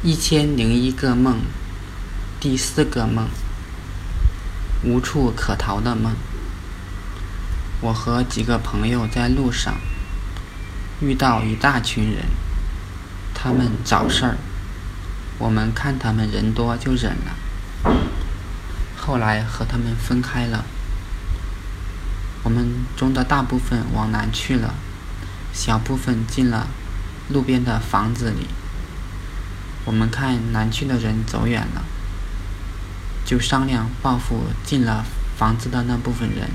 一千零一个梦，第四个梦，无处可逃的梦。我和几个朋友在路上遇到一大群人，他们找事儿，我们看他们人多就忍了。后来和他们分开了，我们中的大部分往南去了，小部分进了路边的房子里。我们看南区的人走远了，就商量报复进了房子的那部分人。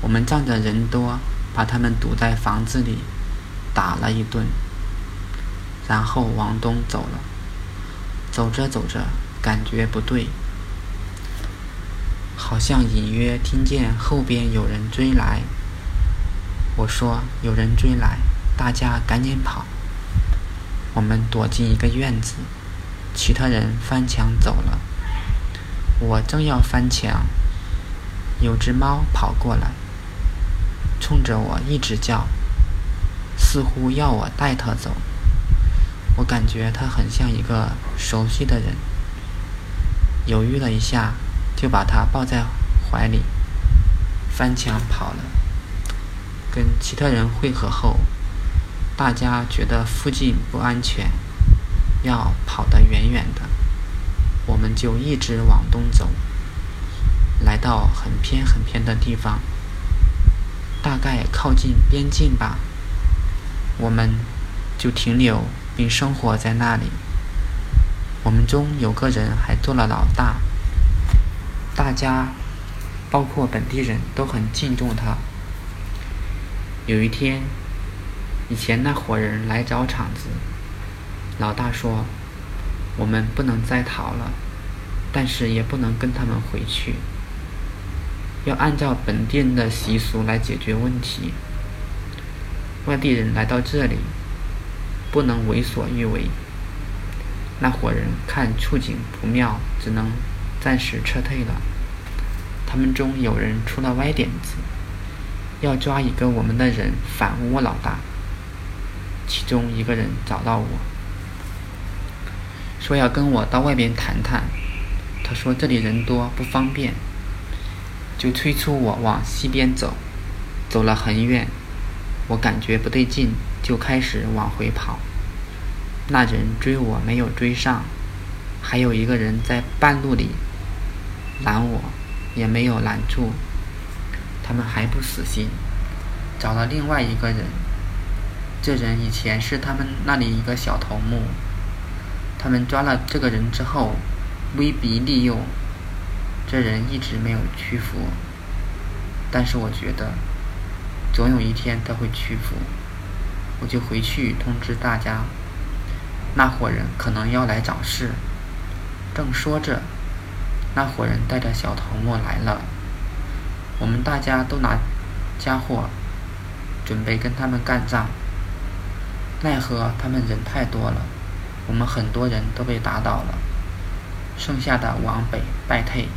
我们仗着人多，把他们堵在房子里，打了一顿，然后往东走了。走着走着，感觉不对，好像隐约听见后边有人追来。我说：“有人追来，大家赶紧跑。”我们躲进一个院子，其他人翻墙走了。我正要翻墙，有只猫跑过来，冲着我一直叫，似乎要我带它走。我感觉它很像一个熟悉的人，犹豫了一下，就把它抱在怀里，翻墙跑了。跟其他人汇合后。大家觉得附近不安全，要跑得远远的，我们就一直往东走，来到很偏很偏的地方，大概靠近边境吧，我们就停留并生活在那里。我们中有个人还做了老大，大家，包括本地人都很敬重他。有一天。以前那伙人来找场子，老大说：“我们不能再逃了，但是也不能跟他们回去，要按照本地人的习俗来解决问题。外地人来到这里，不能为所欲为。”那伙人看处境不妙，只能暂时撤退了。他们中有人出了歪点子，要抓一个我们的人反诬老大。其中一个人找到我，说要跟我到外边谈谈。他说这里人多不方便，就催促我往西边走。走了很远，我感觉不对劲，就开始往回跑。那人追我没有追上，还有一个人在半路里拦我，也没有拦住。他们还不死心，找了另外一个人。这人以前是他们那里一个小头目。他们抓了这个人之后，威逼利诱，这人一直没有屈服。但是我觉得，总有一天他会屈服。我就回去通知大家，那伙人可能要来找事。正说着，那伙人带着小头目来了。我们大家都拿家伙，准备跟他们干仗。奈何他们人太多了，我们很多人都被打倒了，剩下的往北败退。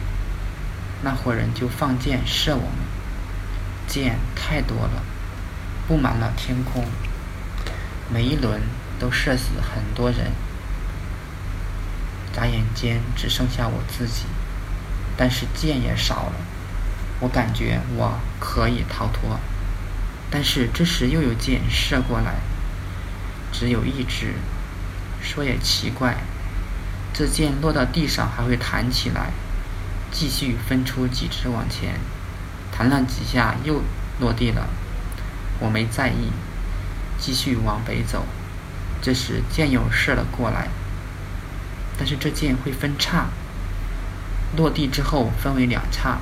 那伙人就放箭射我们，箭太多了，布满了天空，每一轮都射死很多人。眨眼间只剩下我自己，但是箭也少了，我感觉我可以逃脱，但是这时又有箭射过来。只有一只，说也奇怪，这箭落到地上还会弹起来，继续分出几只往前，弹了几下又落地了。我没在意，继续往北走。这时箭又射了过来，但是这箭会分叉，落地之后分为两叉，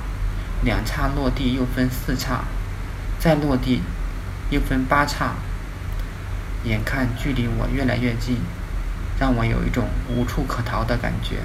两叉落地又分四叉，再落地又分八叉。眼看距离我越来越近，让我有一种无处可逃的感觉。